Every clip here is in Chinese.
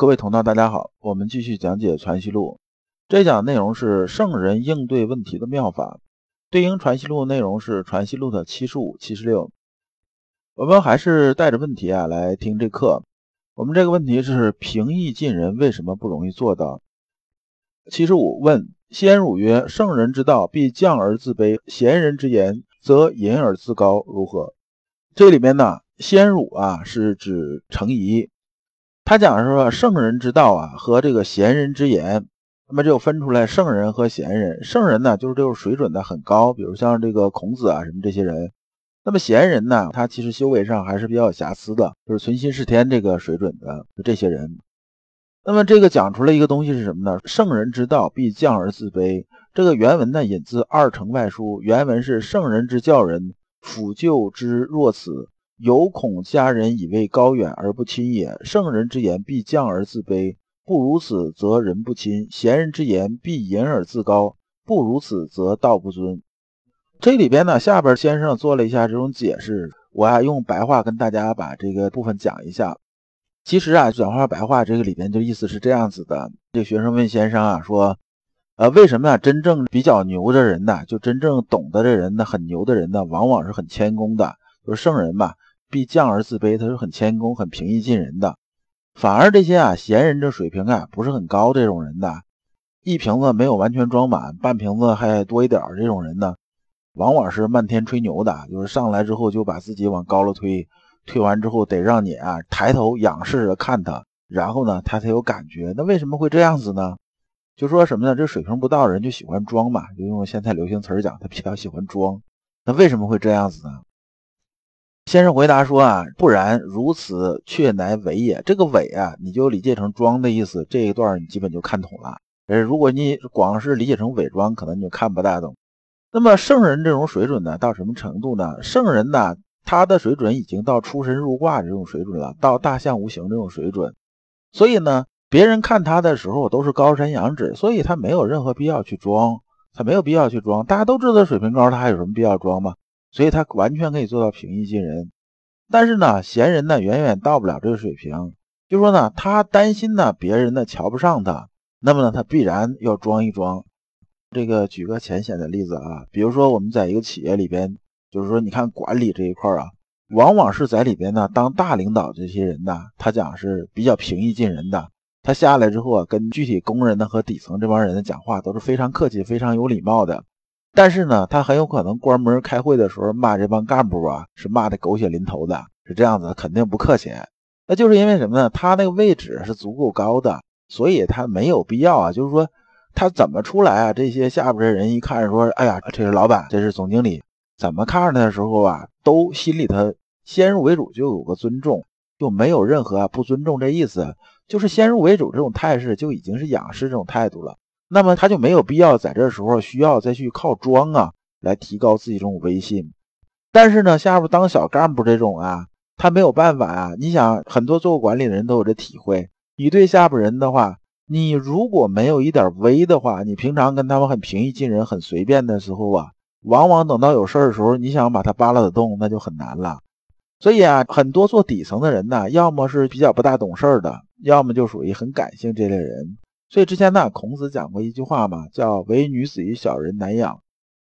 各位同道，大家好，我们继续讲解《传习录》，这讲内容是圣人应对问题的妙法，对应《传习录》内容是《传习录》的七十五、七十六。我们还是带着问题啊来听这课。我们这个问题是平易近人为什么不容易做到？七十五问：先儒曰：“圣人之道，必降而自卑；贤人之言，则隐而自高。”如何？这里面呢，先儒啊是指程颐。他讲是说，圣人之道啊和这个贤人之言，那么就分出来圣人和贤人。圣人呢，就是这种水准的很高，比如像这个孔子啊什么这些人。那么贤人呢，他其实修为上还是比较有瑕疵的，就是存心是天这个水准的就这些人。那么这个讲出来一个东西是什么呢？圣人之道必降而自卑。这个原文呢引自《二程外书》，原文是：圣人之教人，辅救之若此。有恐家人以为高远而不亲也。圣人之言必降而自卑，不如此则人不亲；贤人之言必隐而自高，不如此则道不尊。这里边呢，下边先生做了一下这种解释，我啊用白话跟大家把这个部分讲一下。其实啊，转化白话这个里边就意思是这样子的：这学生问先生啊说，呃，为什么啊真正比较牛的人呢，就真正懂得的人呢，很牛的人呢，往往是很谦恭的，就是圣人嘛。必降而自卑，他是很谦恭、很平易近人的。反而这些啊闲人这水平啊不是很高，这种人的，一瓶子没有完全装满，半瓶子还多一点这种人呢，往往是漫天吹牛的，就是上来之后就把自己往高了推，推完之后得让你啊抬头仰视着看他，然后呢他才有感觉。那为什么会这样子呢？就说什么呢？这水平不到人就喜欢装嘛，就用现在流行词儿讲，他比较喜欢装。那为什么会这样子呢？先生回答说啊，不然如此却乃伪也。这个伪啊，你就理解成装的意思。这一段你基本就看懂了。呃，如果你光是理解成伪装，可能你就看不大懂。那么圣人这种水准呢，到什么程度呢？圣人呢，他的水准已经到出神入化这种水准了，到大象无形这种水准。所以呢，别人看他的时候都是高山仰止，所以他没有任何必要去装，他没有必要去装。大家都知道水平高，他还有什么必要装吗？所以他完全可以做到平易近人，但是呢，贤人呢远远到不了这个水平。就说呢，他担心呢别人呢瞧不上他，那么呢他必然要装一装。这个举个浅显的例子啊，比如说我们在一个企业里边，就是说你看管理这一块啊，往往是在里边呢当大领导这些人呢，他讲是比较平易近人的。他下来之后啊，跟具体工人呢和底层这帮人的讲话都是非常客气、非常有礼貌的。但是呢，他很有可能关门开会的时候骂这帮干部啊，是骂的狗血淋头的，是这样子，肯定不客气。那就是因为什么呢？他那个位置是足够高的，所以他没有必要啊。就是说，他怎么出来啊？这些下边的人一看说：“哎呀，这是老板，这是总经理。”怎么看着他的时候啊，都心里头先入为主就有个尊重，就没有任何不尊重这意思，就是先入为主这种态势就已经是仰视这种态度了。那么他就没有必要在这时候需要再去靠装啊来提高自己这种威信。但是呢，下边当小干部这种啊，他没有办法啊。你想，很多做过管理的人都有这体会。你对下边人的话，你如果没有一点威的话，你平常跟他们很平易近人、很随便的时候啊，往往等到有事儿的时候，你想把他扒拉得动，那就很难了。所以啊，很多做底层的人呢，要么是比较不大懂事儿的，要么就属于很感性这类人。所以之前呢，孔子讲过一句话嘛，叫“唯女子与小人难养”。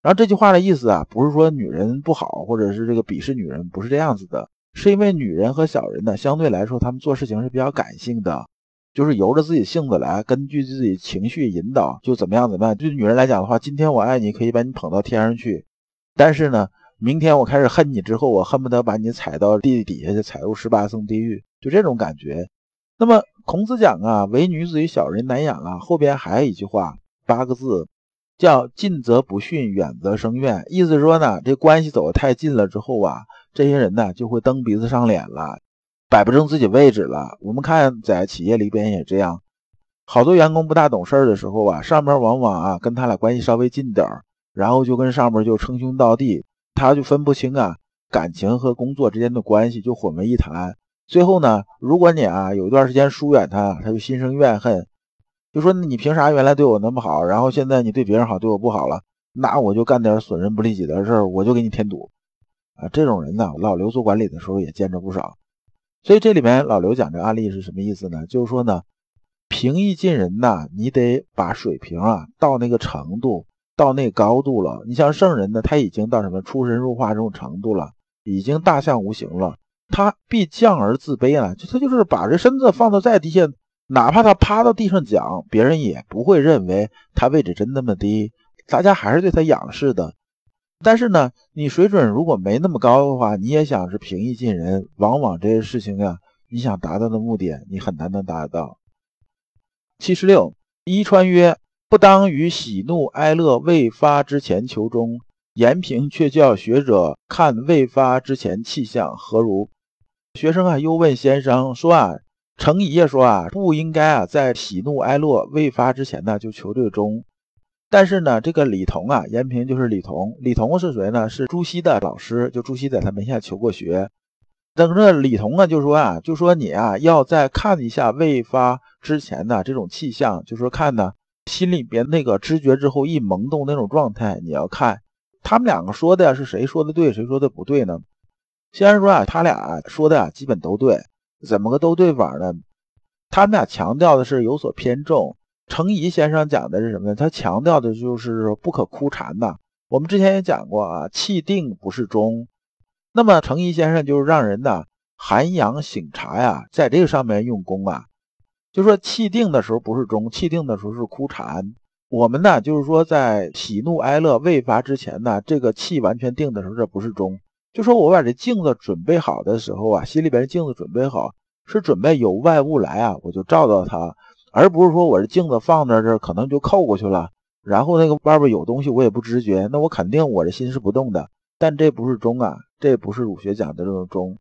然后这句话的意思啊，不是说女人不好，或者是这个鄙视女人，不是这样子的，是因为女人和小人呢，相对来说，他们做事情是比较感性的，就是由着自己性子来，根据自己情绪引导，就怎么样怎么样。对女人来讲的话，今天我爱你，可以把你捧到天上去，但是呢，明天我开始恨你之后，我恨不得把你踩到地底下去，踩入十八层地狱，就这种感觉。那么孔子讲啊，唯女子与小人难养啊。后边还有一句话，八个字，叫近则不逊，远则生怨。意思说呢，这关系走得太近了之后啊，这些人呢就会蹬鼻子上脸了，摆不正自己位置了。我们看在企业里边也这样，好多员工不大懂事儿的时候啊，上边往往啊跟他俩关系稍微近点儿，然后就跟上边就称兄道弟，他就分不清啊感情和工作之间的关系，就混为一谈。最后呢，如果你啊有一段时间疏远他，他就心生怨恨，就说你凭啥原来对我那么好，然后现在你对别人好，对我不好了，那我就干点损人不利己的事儿，我就给你添堵啊！这种人呢，老刘做管理的时候也见着不少。所以这里面老刘讲这案例是什么意思呢？就是说呢，平易近人呐，你得把水平啊到那个程度，到那高度了。你像圣人呢，他已经到什么出神入化这种程度了，已经大象无形了。他必降而自卑啊，就他就是把这身子放到再低下，哪怕他趴到地上讲，别人也不会认为他位置真那么低，大家还是对他仰视的。但是呢，你水准如果没那么高的话，你也想是平易近人，往往这些事情啊，你想达到的目的，你很难能达到。七十六，伊川曰：“不当于喜怒哀乐未发之前求中。”延平却叫学者看未发之前气象何如？学生啊，又问先生说啊，程颐也说啊，不应该啊，在喜怒哀乐未发之前呢，就求这个中。但是呢，这个李彤啊，延平就是李彤。李彤是谁呢？是朱熹的老师，就朱熹在他门下求过学。等着李彤啊，就说啊，就说你啊，要再看一下未发之前的这种气象，就说看呢，心里边那个知觉之后一萌动那种状态，你要看。他们两个说的是谁说的对，谁说的不对呢？先生说啊，他俩说的啊，基本都对。怎么个都对法呢？他们俩强调的是有所偏重。程颐先生讲的是什么呢？他强调的就是不可枯禅呐。我们之前也讲过啊，气定不是中。那么程颐先生就是让人呢涵养醒察呀，在这个上面用功啊，就说气定的时候不是中，气定的时候是枯禅。我们呢就是说在喜怒哀乐未发之前呢，这个气完全定的时候，这不是中。就说我把这镜子准备好的时候啊，心里边镜子准备好，是准备有外物来啊，我就照到它。而不是说我这镜子放在这儿，可能就扣过去了，然后那个外边有东西我也不知觉，那我肯定我的心是不动的。但这不是中啊，这不是儒学讲的这种中。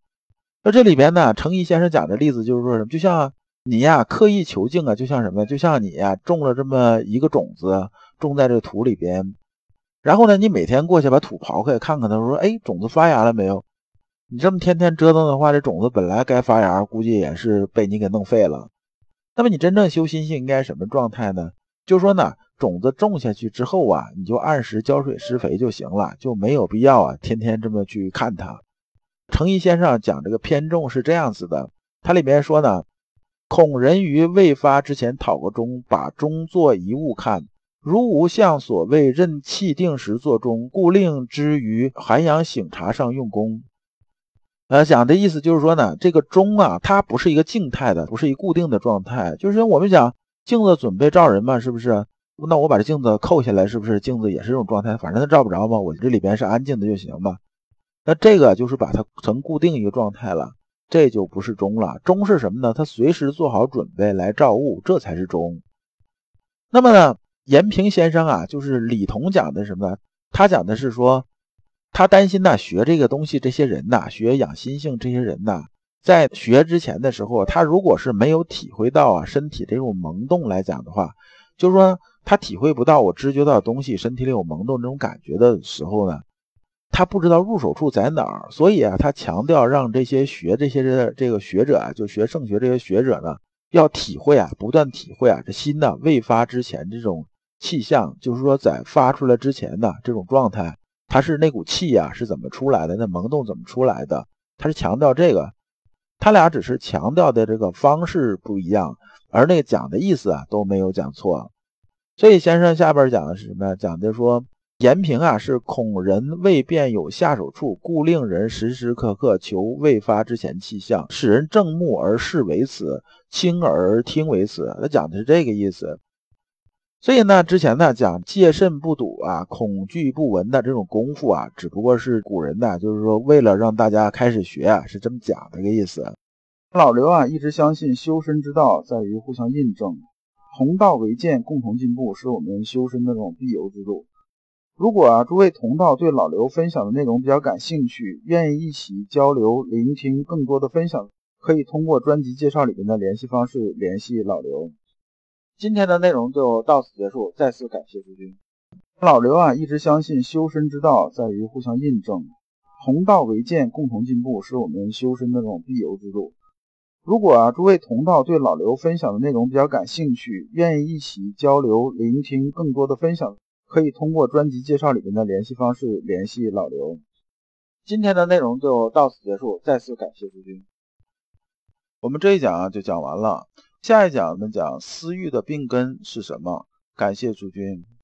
那这里边呢，程颐先生讲的例子就是说什么？就像你呀，刻意求静啊，就像什么？就像你呀，种了这么一个种子，种在这土里边，然后呢，你每天过去把土刨开看看，他说，哎，种子发芽了没有？你这么天天折腾的话，这种子本来该发芽，估计也是被你给弄废了。那么你真正修心性应该什么状态呢？就说呢，种子种下去之后啊，你就按时浇水施肥就行了，就没有必要啊天天这么去看它。程颐先生讲这个偏重是这样子的，他里面说呢，恐人于未发之前讨个中，把中作一物看，如无相所谓任气定时作中，故令之于涵养醒察上用功。呃，讲的意思就是说呢，这个钟啊，它不是一个静态的，不是一固定的状态。就是我们讲镜子准备照人嘛，是不是？那我把这镜子扣下来，是不是镜子也是这种状态？反正它照不着嘛，我这里边是安静的就行嘛。那这个就是把它成固定一个状态了，这就不是钟了。钟是什么呢？它随时做好准备来照物，这才是钟。那么呢，延平先生啊，就是李彤讲的什么？他讲的是说。他担心呐，学这个东西，这些人呐，学养心性，这些人呐，在学之前的时候，他如果是没有体会到啊身体这种萌动来讲的话，就是说他体会不到我知觉到的东西，身体里有萌动这种感觉的时候呢，他不知道入手处在哪儿。所以啊，他强调让这些学这些的这个学者啊，就学圣学这些学者呢，要体会啊，不断体会啊，这心呢未发之前这种气象，就是说在发出来之前的这种状态。它是那股气呀，是怎么出来的？那萌动怎么出来的？它是强调这个，他俩只是强调的这个方式不一样，而那个讲的意思啊都没有讲错。所以先生下边讲的是什么？讲的说延平啊是恐人未便有下手处，故令人时时刻刻求未发之前气象，使人正目而视为此，轻耳听为此。他讲的是这个意思。所以呢，之前呢讲戒慎不睹啊，恐惧不闻的这种功夫啊，只不过是古人呢，就是说为了让大家开始学啊，是这么讲的个意思。老刘啊，一直相信修身之道在于互相印证，同道为鉴，共同进步，是我们修身的这种必由之路。如果啊，诸位同道对老刘分享的内容比较感兴趣，愿意一起交流、聆听更多的分享，可以通过专辑介绍里面的联系方式联系老刘。今天的内容就到此结束，再次感谢诸君。老刘啊，一直相信修身之道在于互相印证，同道为鉴，共同进步，是我们修身的这种必由之路。如果啊，诸位同道对老刘分享的内容比较感兴趣，愿意一起交流、聆听更多的分享，可以通过专辑介绍里面的联系方式联系老刘。今天的内容就到此结束，再次感谢诸君。我们这一讲啊就讲完了，下一讲我们讲私欲的病根是什么？感谢诸君。